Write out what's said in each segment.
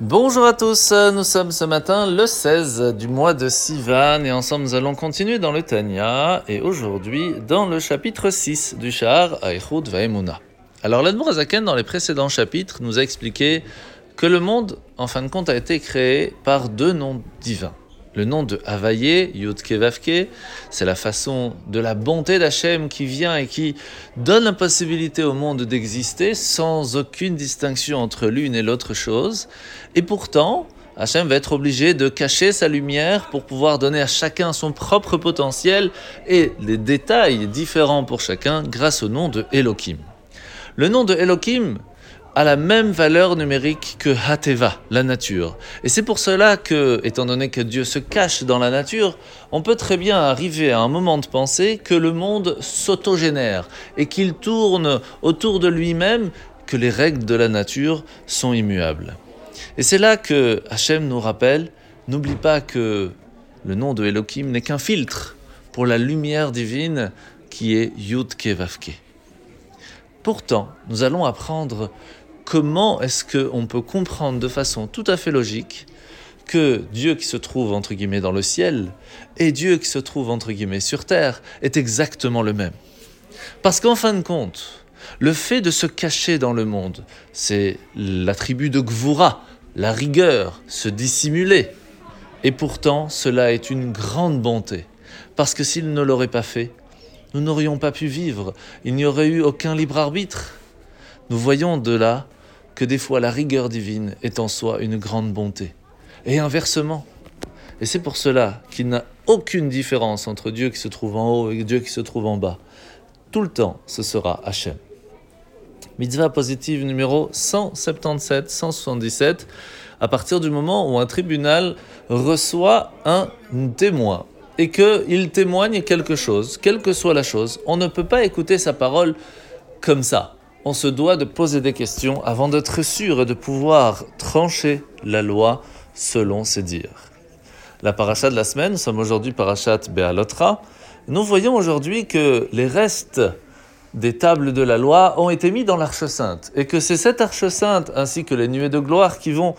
Bonjour à tous, nous sommes ce matin le 16 du mois de Sivan et ensemble nous allons continuer dans le Tanya et aujourd'hui dans le chapitre 6 du Shahar Aïchoud Vaemuna. Alors l'Admour Azaken dans les précédents chapitres nous a expliqué que le monde en fin de compte a été créé par deux noms divins. Le nom de Havaye, Yudke Vavke, c'est la façon de la bonté d'Hachem qui vient et qui donne la possibilité au monde d'exister sans aucune distinction entre l'une et l'autre chose. Et pourtant, Hachem va être obligé de cacher sa lumière pour pouvoir donner à chacun son propre potentiel et les détails différents pour chacun grâce au nom de Elohim. Le nom de Elohim, a la même valeur numérique que Hateva, la nature. Et c'est pour cela que, étant donné que Dieu se cache dans la nature, on peut très bien arriver à un moment de penser que le monde s'autogénère et qu'il tourne autour de lui-même, que les règles de la nature sont immuables. Et c'est là que Hachem nous rappelle, n'oublie pas que le nom de Elohim n'est qu'un filtre pour la lumière divine qui est Yud Kevavke. Pourtant, nous allons apprendre comment est-ce qu'on peut comprendre de façon tout à fait logique que Dieu qui se trouve entre guillemets dans le ciel et Dieu qui se trouve entre guillemets sur terre est exactement le même. Parce qu'en fin de compte, le fait de se cacher dans le monde, c'est l'attribut de Gvura, la rigueur, se dissimuler. Et pourtant, cela est une grande bonté. Parce que s'il ne l'aurait pas fait, nous n'aurions pas pu vivre, il n'y aurait eu aucun libre arbitre. Nous voyons de là que des fois la rigueur divine est en soi une grande bonté. Et inversement. Et c'est pour cela qu'il n'a aucune différence entre Dieu qui se trouve en haut et Dieu qui se trouve en bas. Tout le temps, ce sera Hachem. Mitzvah positive numéro 177, 177, à partir du moment où un tribunal reçoit un témoin et qu'il témoigne quelque chose, quelle que soit la chose, on ne peut pas écouter sa parole comme ça on se doit de poser des questions avant d'être sûr et de pouvoir trancher la loi selon ses dires. La paracha de la semaine, nous sommes aujourd'hui parachat Bealotra. Nous voyons aujourd'hui que les restes des tables de la loi ont été mis dans l'arche sainte et que c'est cette arche sainte ainsi que les nuées de gloire qui vont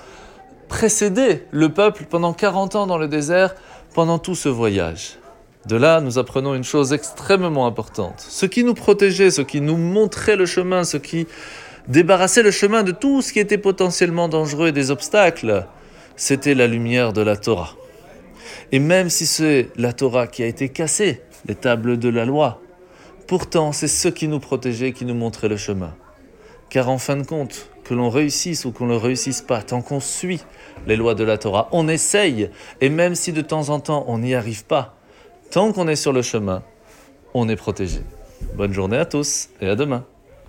précéder le peuple pendant 40 ans dans le désert pendant tout ce voyage. De là, nous apprenons une chose extrêmement importante. Ce qui nous protégeait, ce qui nous montrait le chemin, ce qui débarrassait le chemin de tout ce qui était potentiellement dangereux et des obstacles, c'était la lumière de la Torah. Et même si c'est la Torah qui a été cassée, les tables de la loi, pourtant c'est ce qui nous protégeait, qui nous montrait le chemin. Car en fin de compte, que l'on réussisse ou qu'on ne réussisse pas, tant qu'on suit les lois de la Torah, on essaye, et même si de temps en temps on n'y arrive pas, Tant qu'on est sur le chemin, on est protégé. Bonne journée à tous et à demain.